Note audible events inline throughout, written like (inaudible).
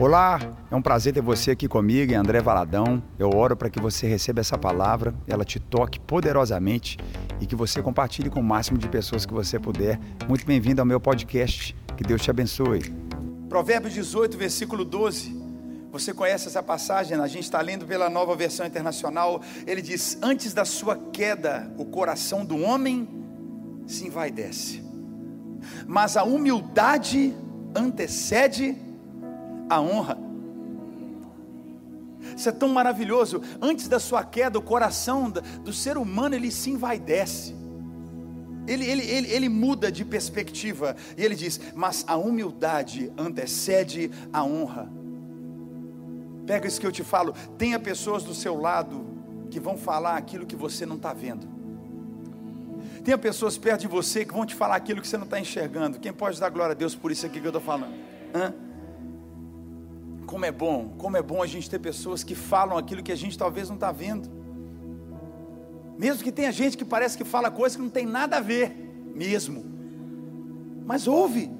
Olá, é um prazer ter você aqui comigo, André Valadão. Eu oro para que você receba essa palavra, ela te toque poderosamente e que você compartilhe com o máximo de pessoas que você puder. Muito bem-vindo ao meu podcast. Que Deus te abençoe. Provérbios 18, versículo 12. Você conhece essa passagem? A gente está lendo pela nova versão internacional. Ele diz: Antes da sua queda, o coração do homem se envaidece, mas a humildade antecede a honra. Isso é tão maravilhoso. Antes da sua queda, o coração do ser humano ele se envaidece. Ele, ele, ele, ele muda de perspectiva. E ele diz: Mas a humildade antecede a honra. Pega isso que eu te falo. Tenha pessoas do seu lado que vão falar aquilo que você não está vendo. Tenha pessoas perto de você que vão te falar aquilo que você não está enxergando. Quem pode dar glória a Deus por isso aqui que eu estou falando? Hã? Como é bom, como é bom a gente ter pessoas que falam aquilo que a gente talvez não está vendo. Mesmo que tenha gente que parece que fala coisas que não tem nada a ver, mesmo. Mas ouve,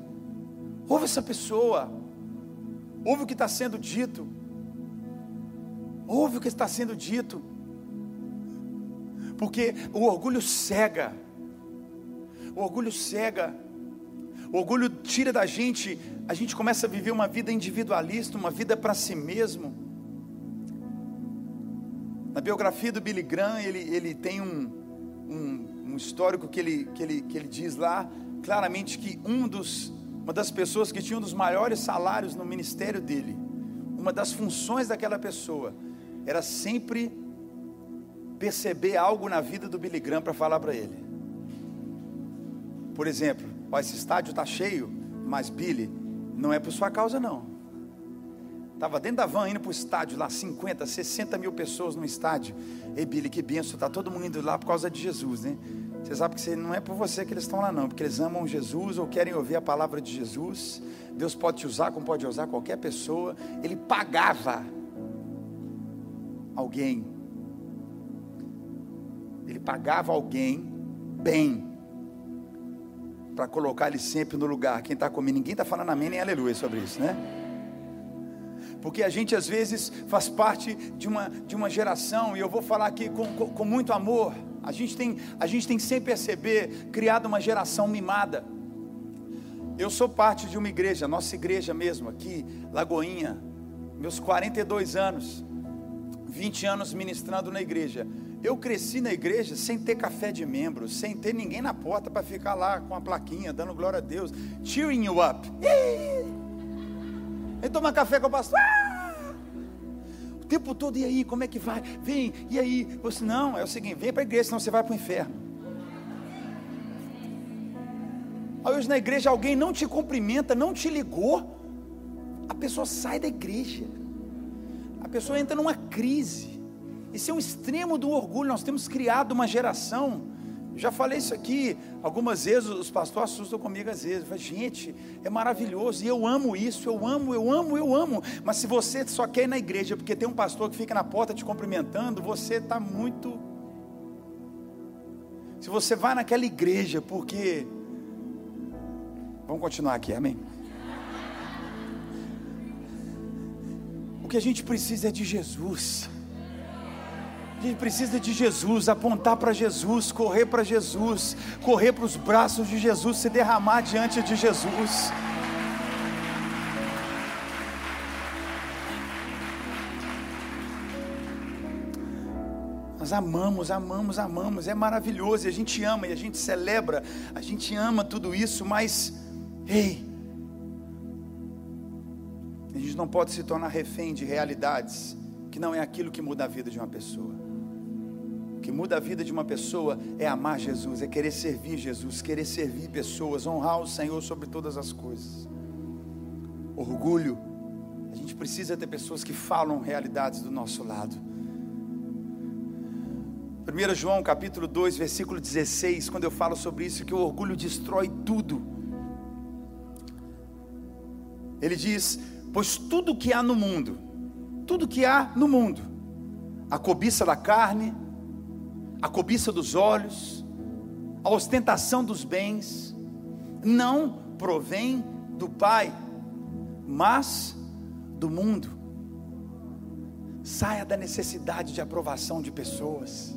ouve essa pessoa, ouve o que está sendo dito, ouve o que está sendo dito, porque o orgulho cega, o orgulho cega, o orgulho tira da gente a gente começa a viver uma vida individualista, uma vida para si mesmo. Na biografia do Billy Graham, ele, ele tem um, um, um histórico que ele, que, ele, que ele diz lá, claramente que um dos, uma das pessoas que tinha um dos maiores salários no ministério dele, uma das funções daquela pessoa, era sempre perceber algo na vida do Billy Graham para falar para ele. Por exemplo, ó, esse estádio está cheio, mas Billy, não é por sua causa, não. Estava dentro da van indo para o estádio, lá 50, 60 mil pessoas no estádio. Ei, Billy, que benção, está todo mundo indo lá por causa de Jesus, né? Você sabe que não é por você que eles estão lá, não, porque eles amam Jesus ou querem ouvir a palavra de Jesus. Deus pode te usar como pode usar qualquer pessoa. Ele pagava alguém. Ele pagava alguém bem para colocar ele sempre no lugar. Quem está comigo, ninguém está falando amém nem aleluia sobre isso, né? Porque a gente às vezes faz parte de uma, de uma geração, e eu vou falar aqui com, com, com muito amor. A gente, tem, a gente tem sem perceber criado uma geração mimada. Eu sou parte de uma igreja, nossa igreja mesmo, aqui, Lagoinha, meus 42 anos, 20 anos ministrando na igreja. Eu cresci na igreja sem ter café de membro, sem ter ninguém na porta para ficar lá com a plaquinha, dando glória a Deus, cheering you up. Vem tomar café com o pastor. Ah! O tempo todo, e aí, como é que vai? Vem, e aí? Você, não, é o seguinte, vem para a igreja, senão você vai para o inferno. Aí hoje na igreja alguém não te cumprimenta, não te ligou, a pessoa sai da igreja, a pessoa entra numa crise. Isso é um extremo do orgulho. Nós temos criado uma geração. Já falei isso aqui algumas vezes, os pastores assustam comigo às vezes. Falo, gente, é maravilhoso, e eu amo isso, eu amo, eu amo, eu amo. Mas se você só quer ir na igreja porque tem um pastor que fica na porta te cumprimentando, você está muito. Se você vai naquela igreja porque. Vamos continuar aqui, amém? O que a gente precisa é de Jesus. A gente precisa de Jesus, apontar para Jesus, correr para Jesus, correr para os braços de Jesus, se derramar diante de Jesus. Nós amamos, amamos, amamos, é maravilhoso, e a gente ama, e a gente celebra, a gente ama tudo isso, mas, ei, a gente não pode se tornar refém de realidades que não é aquilo que muda a vida de uma pessoa. Que muda a vida de uma pessoa é amar Jesus, é querer servir Jesus, querer servir pessoas, honrar o Senhor sobre todas as coisas. Orgulho, a gente precisa ter pessoas que falam realidades do nosso lado. 1 João capítulo 2, versículo 16, quando eu falo sobre isso, que o orgulho destrói tudo. Ele diz: Pois tudo que há no mundo, tudo que há no mundo, a cobiça da carne, a cobiça dos olhos, a ostentação dos bens, não provém do Pai, mas do mundo. Saia da necessidade de aprovação de pessoas.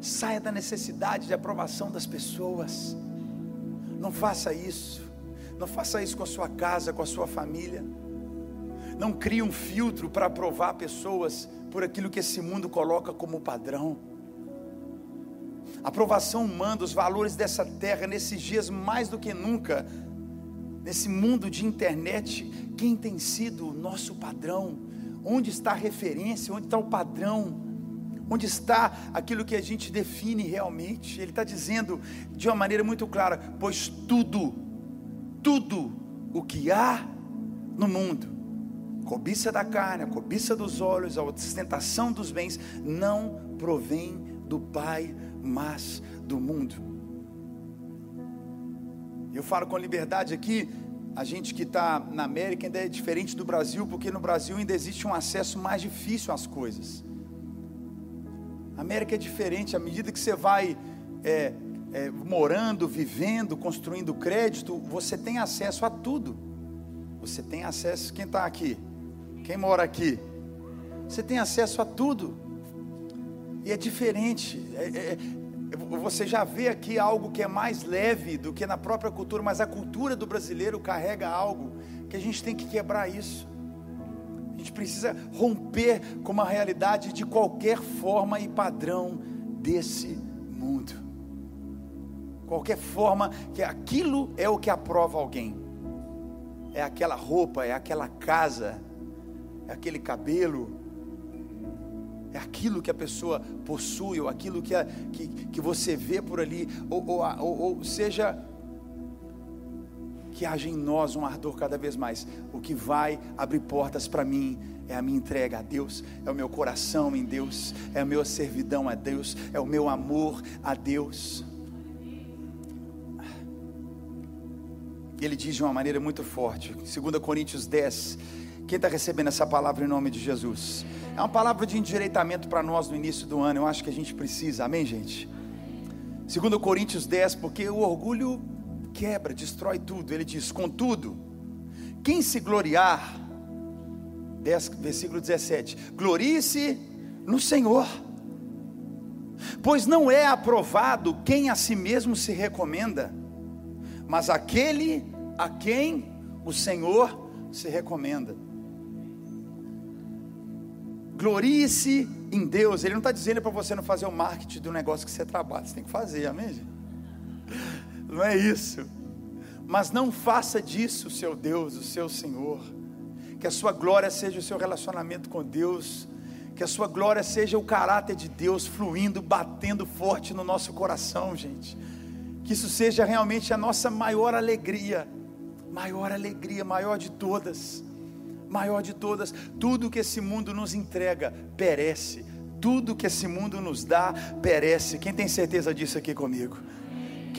Saia da necessidade de aprovação das pessoas. Não faça isso. Não faça isso com a sua casa, com a sua família. Não crie um filtro para aprovar pessoas por aquilo que esse mundo coloca como padrão. Aprovação humana, os valores dessa terra, nesses dias mais do que nunca, nesse mundo de internet, quem tem sido o nosso padrão? Onde está a referência? Onde está o padrão? Onde está aquilo que a gente define realmente? Ele está dizendo de uma maneira muito clara: pois tudo, tudo o que há no mundo, cobiça da carne, a cobiça dos olhos, a ostentação dos bens, não provém do Pai, mas do mundo. Eu falo com liberdade aqui, a gente que está na América ainda é diferente do Brasil, porque no Brasil ainda existe um acesso mais difícil às coisas. A América é diferente, à medida que você vai é, é, morando, vivendo, construindo crédito, você tem acesso a tudo. Você tem acesso, quem está aqui? Quem mora aqui? Você tem acesso a tudo. E é diferente. É, é, você já vê aqui algo que é mais leve do que na própria cultura, mas a cultura do brasileiro carrega algo que a gente tem que quebrar isso. A gente precisa romper com uma realidade de qualquer forma e padrão desse mundo. Qualquer forma que aquilo é o que aprova alguém. É aquela roupa, é aquela casa, é aquele cabelo, é aquilo que a pessoa possui, ou aquilo que, a, que, que você vê por ali, ou, ou, ou, ou seja, que haja em nós um ardor cada vez mais. O que vai abrir portas para mim é a minha entrega a Deus, é o meu coração em Deus, é a minha servidão a Deus, é o meu amor a Deus. Ele diz de uma maneira muito forte, 2 Coríntios 10. Quem está recebendo essa palavra em nome de Jesus? É uma palavra de endireitamento para nós no início do ano. Eu acho que a gente precisa, amém, gente? Segundo Coríntios 10, porque o orgulho quebra, destrói tudo. Ele diz: Contudo, quem se gloriar, 10, versículo 17: Glorie-se no Senhor, pois não é aprovado quem a si mesmo se recomenda, mas aquele a quem o Senhor se recomenda. Glorie-se em Deus. Ele não está dizendo para você não fazer o marketing do negócio que você trabalha. Você tem que fazer, amém? Gente? (laughs) Não é isso. Mas não faça disso o seu Deus, o seu Senhor. Que a sua glória seja o seu relacionamento com Deus. Que a sua glória seja o caráter de Deus fluindo, batendo forte no nosso coração, gente. Que isso seja realmente a nossa maior alegria. Maior alegria, maior de todas maior de todas. Tudo que esse mundo nos entrega perece. Tudo que esse mundo nos dá perece. Quem tem certeza disso aqui comigo?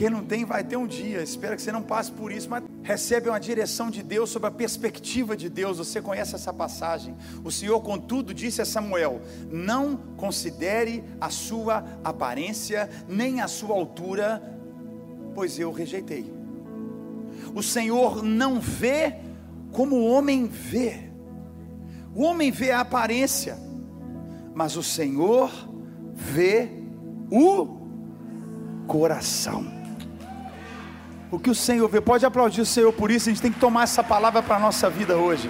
Quem não tem, vai ter um dia. Espero que você não passe por isso, mas recebe uma direção de Deus sobre a perspectiva de Deus. Você conhece essa passagem? O Senhor, contudo, disse a Samuel: Não considere a sua aparência, nem a sua altura, pois eu rejeitei. O Senhor não vê como o homem vê. O homem vê a aparência, mas o Senhor vê o coração. O que o Senhor vê, pode aplaudir o Senhor por isso, a gente tem que tomar essa palavra para a nossa vida hoje.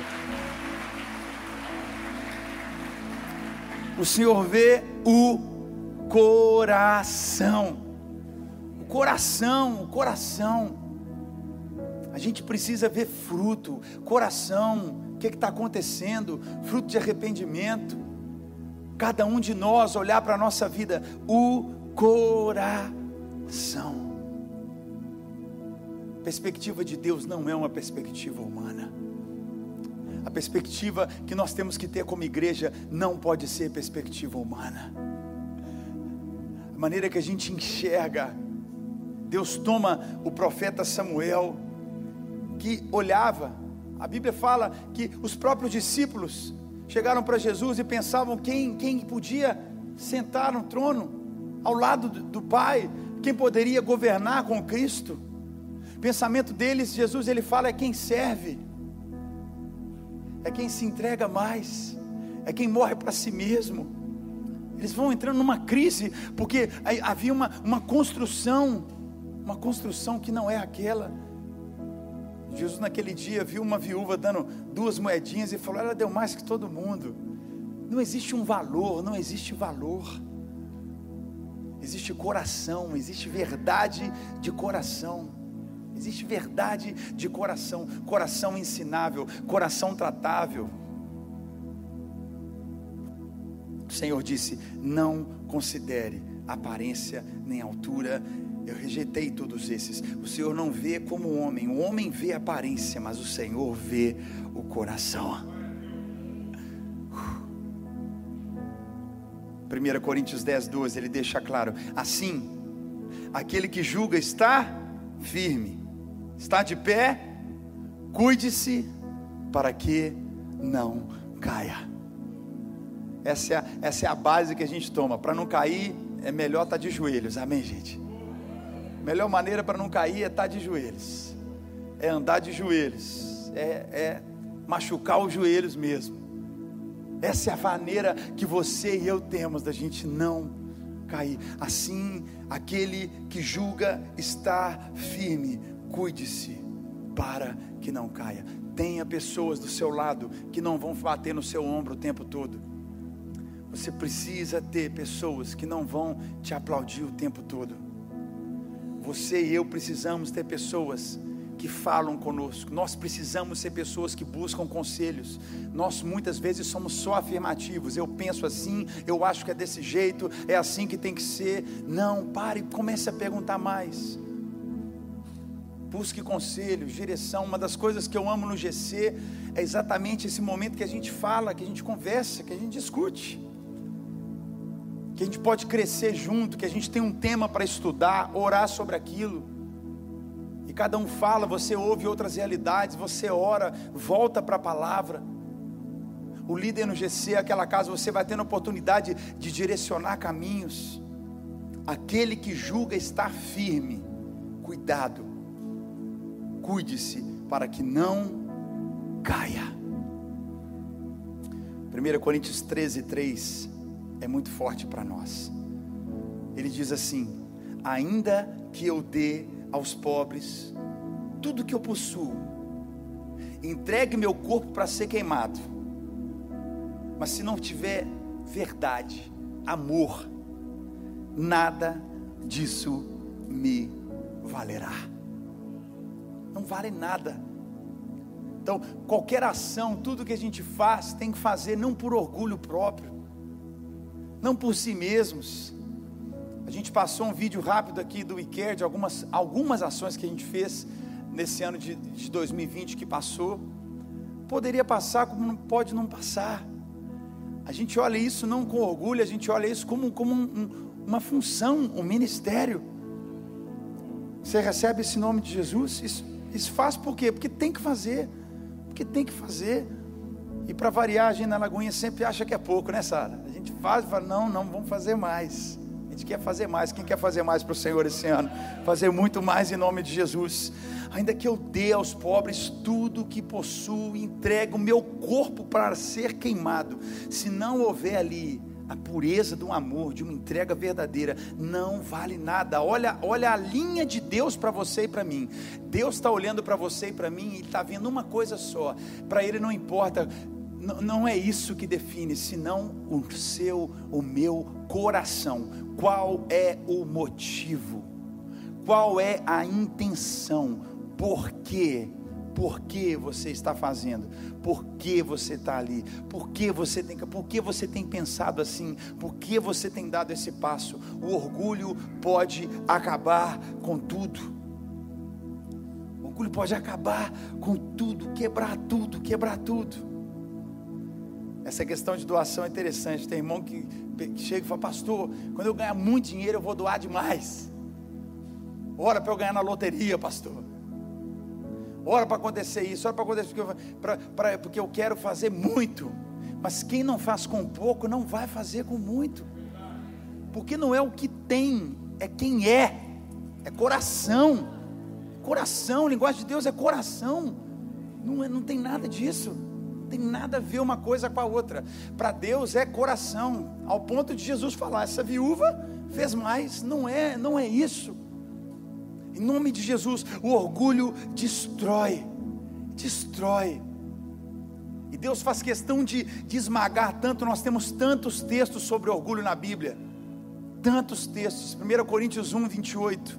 O Senhor vê o coração. O coração, o coração. A gente precisa ver fruto, coração, o que está acontecendo, fruto de arrependimento. Cada um de nós olhar para a nossa vida, o coração. A perspectiva de Deus não é uma perspectiva humana. A perspectiva que nós temos que ter como igreja não pode ser perspectiva humana. A maneira que a gente enxerga, Deus toma o profeta Samuel, que olhava. A Bíblia fala que os próprios discípulos chegaram para Jesus e pensavam quem, quem podia sentar no trono ao lado do, Pai, quem poderia governar com Cristo. O pensamento deles, Jesus ele fala é quem serve. é quem se entrega mais, é quem morre para si mesmo. Eles vão entrando numa crise, porque havia uma, uma construção, uma construção que não é aquela. Jesus naquele dia viu uma viúva dando duas moedinhas e falou: ela deu mais que todo mundo. Não existe um valor, não existe valor. Existe coração, existe verdade de coração. Existe verdade de coração, coração ensinável, coração tratável. O Senhor disse: Não considere aparência nem altura. Eu rejeitei todos esses. O Senhor não vê como o homem. O homem vê aparência, mas o Senhor vê o coração. 1 Coríntios 10, 12, ele deixa claro: assim, aquele que julga está firme, está de pé, cuide-se para que não caia. Essa é, a, essa é a base que a gente toma. Para não cair, é melhor estar tá de joelhos. Amém, gente? Melhor maneira para não cair é estar tá de joelhos. É andar de joelhos. É, é machucar os joelhos mesmo. Essa é a maneira que você e eu temos da gente não cair. Assim, aquele que julga está firme. Cuide-se para que não caia. Tenha pessoas do seu lado que não vão bater no seu ombro o tempo todo. Você precisa ter pessoas que não vão te aplaudir o tempo todo. Você e eu precisamos ter pessoas que falam conosco. Nós precisamos ser pessoas que buscam conselhos. Nós muitas vezes somos só afirmativos. Eu penso assim, eu acho que é desse jeito, é assim que tem que ser. Não, pare, comece a perguntar mais. Busque conselhos, direção. Uma das coisas que eu amo no GC é exatamente esse momento que a gente fala, que a gente conversa, que a gente discute. Que a gente pode crescer junto, que a gente tem um tema para estudar, orar sobre aquilo e cada um fala, você ouve outras realidades, você ora, volta para a palavra. O líder no GC, aquela casa, você vai tendo oportunidade de direcionar caminhos. Aquele que julga estar firme, cuidado, cuide-se para que não caia. 1 Coríntios 13, 3 é muito forte para nós. Ele diz assim: Ainda que eu dê aos pobres tudo que eu possuo. Entregue meu corpo para ser queimado. Mas se não tiver verdade, amor, nada disso me valerá. Não vale nada. Então, qualquer ação, tudo que a gente faz, tem que fazer não por orgulho próprio, não por si mesmos, a gente passou um vídeo rápido aqui do ICARE de algumas, algumas ações que a gente fez nesse ano de, de 2020 que passou. Poderia passar como não pode não passar. A gente olha isso não com orgulho, a gente olha isso como, como um, um, uma função, um ministério. Você recebe esse nome de Jesus? Isso, isso faz por quê? Porque tem que fazer. Porque tem que fazer. E para variar, a gente na Lagoinha sempre acha que é pouco, né, Sara? A gente faz e fala, não, não, vamos fazer mais gente quer fazer mais. Quem quer fazer mais para o Senhor esse ano? Fazer muito mais em nome de Jesus. Ainda que eu dê aos pobres tudo o que possuo, entregue o meu corpo para ser queimado. Se não houver ali a pureza do amor, de uma entrega verdadeira, não vale nada. Olha, olha a linha de Deus para você e para mim. Deus está olhando para você e para mim e está vendo uma coisa só. Para Ele não importa não é isso que define, senão o seu, o meu coração. Qual é o motivo? Qual é a intenção? Por quê? Por que você está fazendo? Por que você está ali? Por que você tem, por que você tem pensado assim? Por que você tem dado esse passo? O orgulho pode acabar com tudo. O orgulho pode acabar com tudo, quebrar tudo, quebrar tudo. Essa questão de doação é interessante. Tem irmão que chega e fala, pastor, quando eu ganhar muito dinheiro eu vou doar demais. Ora para eu ganhar na loteria, pastor. Ora para acontecer isso, ora para acontecer porque eu, pra, pra, porque eu quero fazer muito. Mas quem não faz com pouco não vai fazer com muito. Porque não é o que tem, é quem é. É coração. Coração, linguagem de Deus é coração. Não, é, não tem nada disso. Tem nada a ver uma coisa com a outra. Para Deus é coração, ao ponto de Jesus falar: essa viúva fez mais, não é, não é isso. Em nome de Jesus, o orgulho destrói, destrói. E Deus faz questão de, de esmagar tanto, nós temos tantos textos sobre orgulho na Bíblia. Tantos textos. 1 Coríntios 1, 28.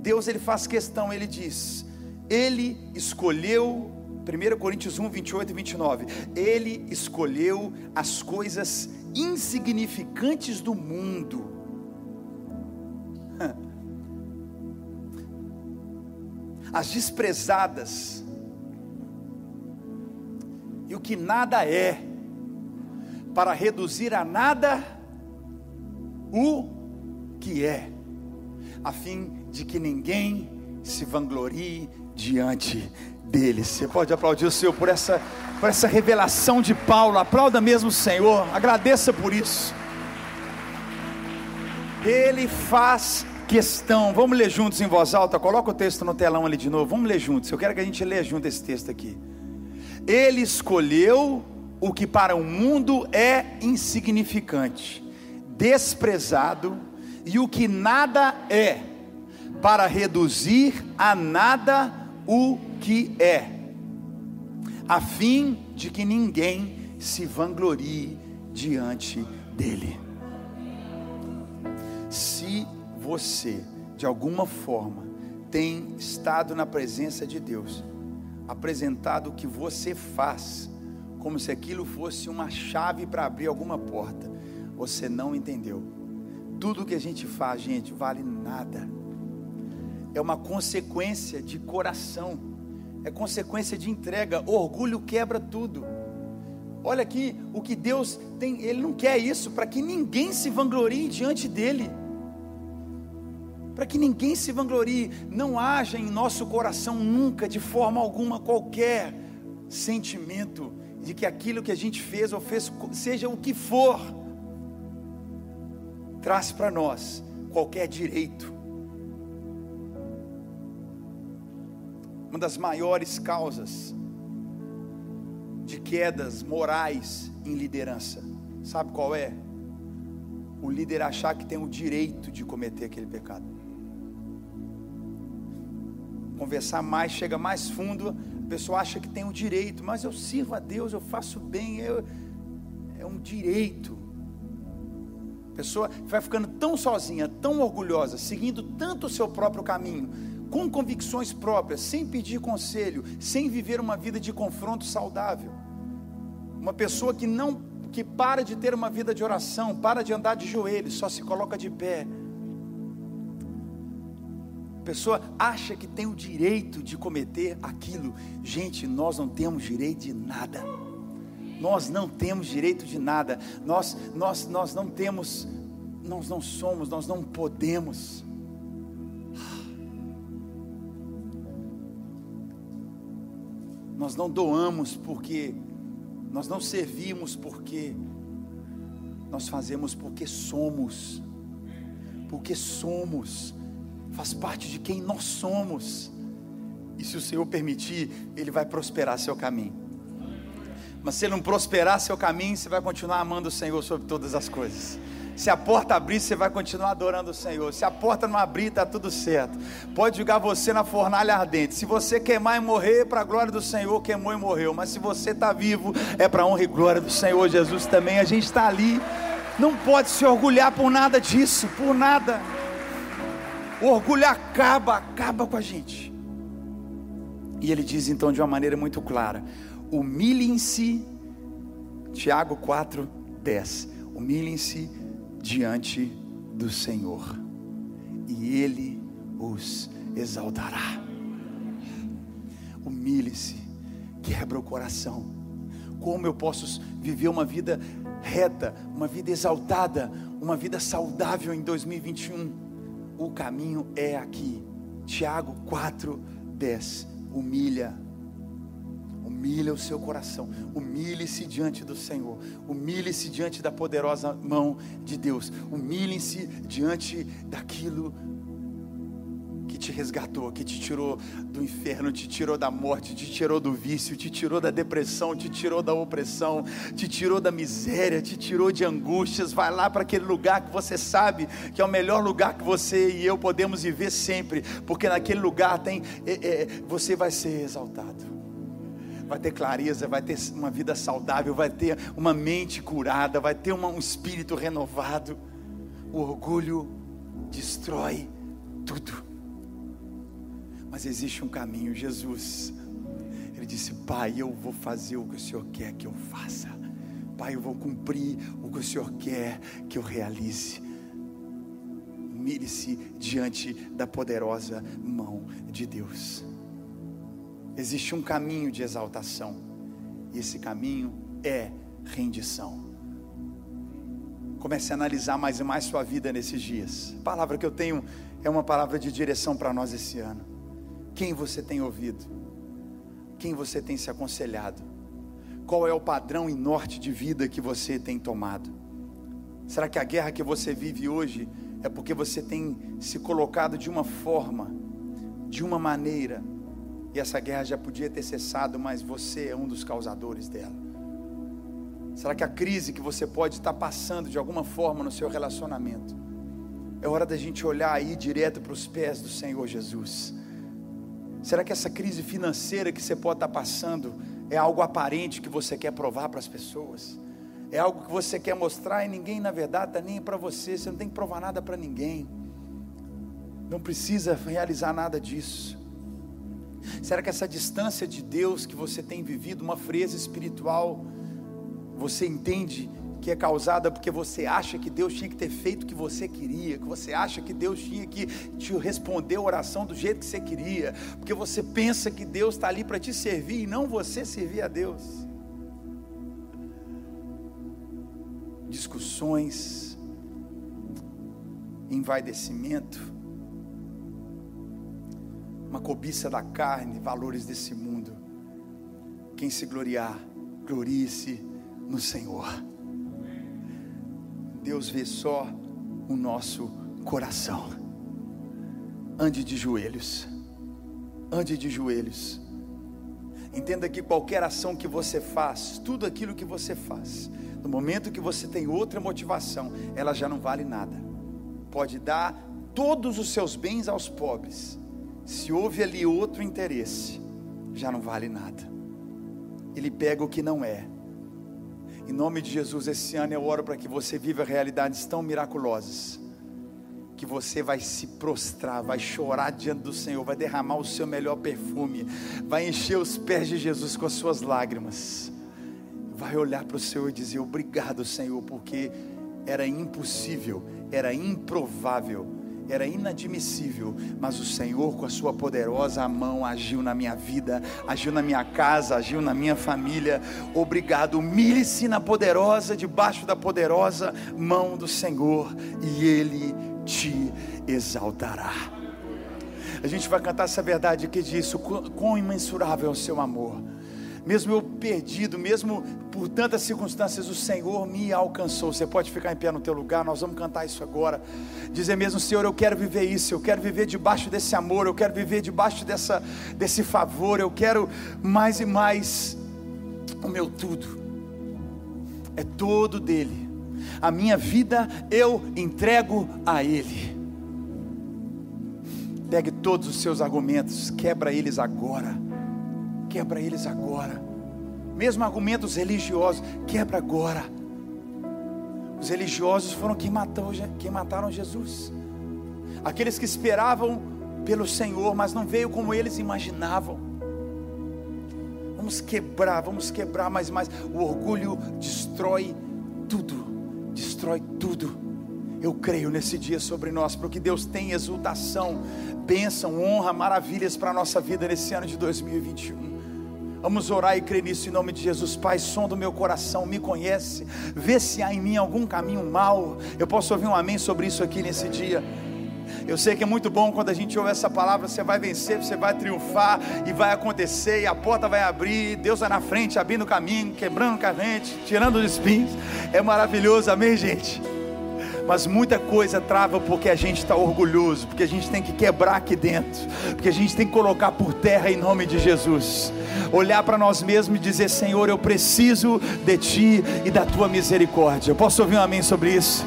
Deus ele faz questão, ele diz: Ele escolheu 1 Coríntios 1, 28 e 29. Ele escolheu as coisas insignificantes do mundo. (laughs) As desprezadas e o que nada é, para reduzir a nada o que é, a fim de que ninguém se vanglorie diante deles. Você pode aplaudir o Senhor por essa, por essa revelação de Paulo. Aplauda mesmo o Senhor, agradeça por isso. Ele faz questão. Vamos ler juntos em voz alta. Coloca o texto no telão ali de novo. Vamos ler juntos. Eu quero que a gente leia junto esse texto aqui. Ele escolheu o que para o mundo é insignificante, desprezado, e o que nada é, para reduzir a nada o que é, a fim de que ninguém se vanglorie diante dele. Se você, de alguma forma, tem estado na presença de Deus, apresentado o que você faz, como se aquilo fosse uma chave para abrir alguma porta, você não entendeu. Tudo que a gente faz, gente, vale nada. É uma consequência de coração, é consequência de entrega. Orgulho quebra tudo. Olha aqui o que Deus tem, Ele não quer isso para que ninguém se vanglorie diante dEle para que ninguém se vanglorie, não haja em nosso coração nunca, de forma alguma, qualquer sentimento de que aquilo que a gente fez ou fez, seja o que for, traz para nós qualquer direito. Uma das maiores causas de quedas morais em liderança, sabe qual é? O líder achar que tem o direito de cometer aquele pecado conversar mais, chega mais fundo, a pessoa acha que tem o direito, mas eu sirvo a Deus, eu faço bem, eu, é um direito. A pessoa vai ficando tão sozinha, tão orgulhosa, seguindo tanto o seu próprio caminho, com convicções próprias, sem pedir conselho, sem viver uma vida de confronto saudável. Uma pessoa que não que para de ter uma vida de oração, para de andar de joelhos, só se coloca de pé pessoa acha que tem o direito de cometer aquilo. Gente, nós não temos direito de nada. Nós não temos direito de nada. Nós, nós, nós não temos, nós não somos, nós não podemos. Nós não doamos porque, nós não servimos porque, nós fazemos porque somos, porque somos faz parte de quem nós somos. E se o Senhor permitir, Ele vai prosperar seu caminho. Mas se Ele não prosperar seu caminho, você vai continuar amando o Senhor sobre todas as coisas. Se a porta abrir, você vai continuar adorando o Senhor. Se a porta não abrir, está tudo certo. Pode jogar você na fornalha ardente. Se você queimar e morrer, para a glória do Senhor, queimou e morreu. Mas se você está vivo, é para a honra e glória do Senhor Jesus também. A gente está ali. Não pode se orgulhar por nada disso, por nada. O orgulho acaba, acaba com a gente. E ele diz então de uma maneira muito clara: humilhem-se, Tiago 4, 10. Humilhem-se diante do Senhor, e Ele os exaltará. Humilhe-se, quebra o coração. Como eu posso viver uma vida reta, uma vida exaltada, uma vida saudável em 2021? o caminho é aqui. Tiago 4:10. Humilha. Humilha o seu coração. Humilhe-se diante do Senhor. Humilhe-se diante da poderosa mão de Deus. Humilhe-se diante daquilo que te resgatou, que te tirou do inferno, te tirou da morte, te tirou do vício, te tirou da depressão, te tirou da opressão, te tirou da miséria, te tirou de angústias. Vai lá para aquele lugar que você sabe que é o melhor lugar que você e eu podemos viver sempre, porque naquele lugar tem, é, é, você vai ser exaltado vai ter clareza, vai ter uma vida saudável, vai ter uma mente curada, vai ter uma, um espírito renovado. O orgulho destrói tudo. Mas existe um caminho, Jesus. Ele disse: Pai, eu vou fazer o que o Senhor quer que eu faça. Pai, eu vou cumprir o que o Senhor quer que eu realize. Humilhe-se diante da poderosa mão de Deus. Existe um caminho de exaltação, e esse caminho é rendição. Comece a analisar mais e mais sua vida nesses dias. A palavra que eu tenho é uma palavra de direção para nós esse ano. Quem você tem ouvido? Quem você tem se aconselhado? Qual é o padrão e norte de vida que você tem tomado? Será que a guerra que você vive hoje é porque você tem se colocado de uma forma, de uma maneira, e essa guerra já podia ter cessado, mas você é um dos causadores dela? Será que a crise que você pode estar passando de alguma forma no seu relacionamento, é hora da gente olhar aí direto para os pés do Senhor Jesus Será que essa crise financeira que você pode estar passando é algo aparente que você quer provar para as pessoas? É algo que você quer mostrar e ninguém, na verdade, está nem para você. Você não tem que provar nada para ninguém. Não precisa realizar nada disso. Será que essa distância de Deus que você tem vivido, uma frieza espiritual, você entende que é causada porque você acha que Deus tinha que ter feito o que você queria, que você acha que Deus tinha que te responder a oração do jeito que você queria, porque você pensa que Deus está ali para te servir e não você servir a Deus. Discussões, envaidecimento, uma cobiça da carne, valores desse mundo. Quem se gloriar, glorie-se no Senhor. Deus vê só o nosso coração. Ande de joelhos. Ande de joelhos. Entenda que qualquer ação que você faz, tudo aquilo que você faz, no momento que você tem outra motivação, ela já não vale nada. Pode dar todos os seus bens aos pobres. Se houve ali outro interesse, já não vale nada. Ele pega o que não é em nome de Jesus, esse ano eu oro para que você viva realidades tão miraculosas. Que você vai se prostrar, vai chorar diante do Senhor, vai derramar o seu melhor perfume, vai encher os pés de Jesus com as suas lágrimas, vai olhar para o Senhor e dizer: Obrigado, Senhor, porque era impossível, era improvável era inadmissível, mas o Senhor, com a Sua poderosa mão, agiu na minha vida, agiu na minha casa, agiu na minha família. Obrigado. Humilhe-se na poderosa, debaixo da poderosa mão do Senhor, e Ele te exaltará. A gente vai cantar essa verdade aqui disso: quão imensurável é o seu amor mesmo eu perdido, mesmo por tantas circunstâncias, o Senhor me alcançou. Você pode ficar em pé no teu lugar, nós vamos cantar isso agora. Dizer mesmo, Senhor, eu quero viver isso, eu quero viver debaixo desse amor, eu quero viver debaixo dessa, desse favor, eu quero mais e mais o meu tudo. É todo dele. A minha vida eu entrego a Ele. Pegue todos os seus argumentos, quebra eles agora quebra eles agora. Mesmo argumentos religiosos, quebra agora. Os religiosos foram quem, matou, quem mataram Jesus. Aqueles que esperavam pelo Senhor, mas não veio como eles imaginavam. Vamos quebrar, vamos quebrar mais mais. O orgulho destrói tudo, destrói tudo. Eu creio nesse dia sobre nós, porque Deus tem exultação, bênção, honra, maravilhas para a nossa vida nesse ano de 2021. Vamos orar e crer nisso em nome de Jesus. Pai, som do meu coração, me conhece, vê se há em mim algum caminho mal. Eu posso ouvir um amém sobre isso aqui nesse dia. Eu sei que é muito bom quando a gente ouve essa palavra, você vai vencer, você vai triunfar e vai acontecer, e a porta vai abrir, Deus vai na frente, abrindo o caminho, quebrando corrente, tirando os espinhos. É maravilhoso, amém, gente? Mas muita coisa trava porque a gente está orgulhoso, porque a gente tem que quebrar aqui dentro, porque a gente tem que colocar por terra em nome de Jesus. Olhar para nós mesmos e dizer: Senhor, eu preciso de Ti e da Tua misericórdia. Posso ouvir um amém sobre isso?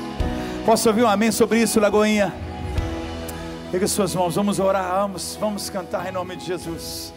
Posso ouvir um amém sobre isso, Lagoinha? Pega suas mãos, vamos orar, vamos, vamos cantar em nome de Jesus.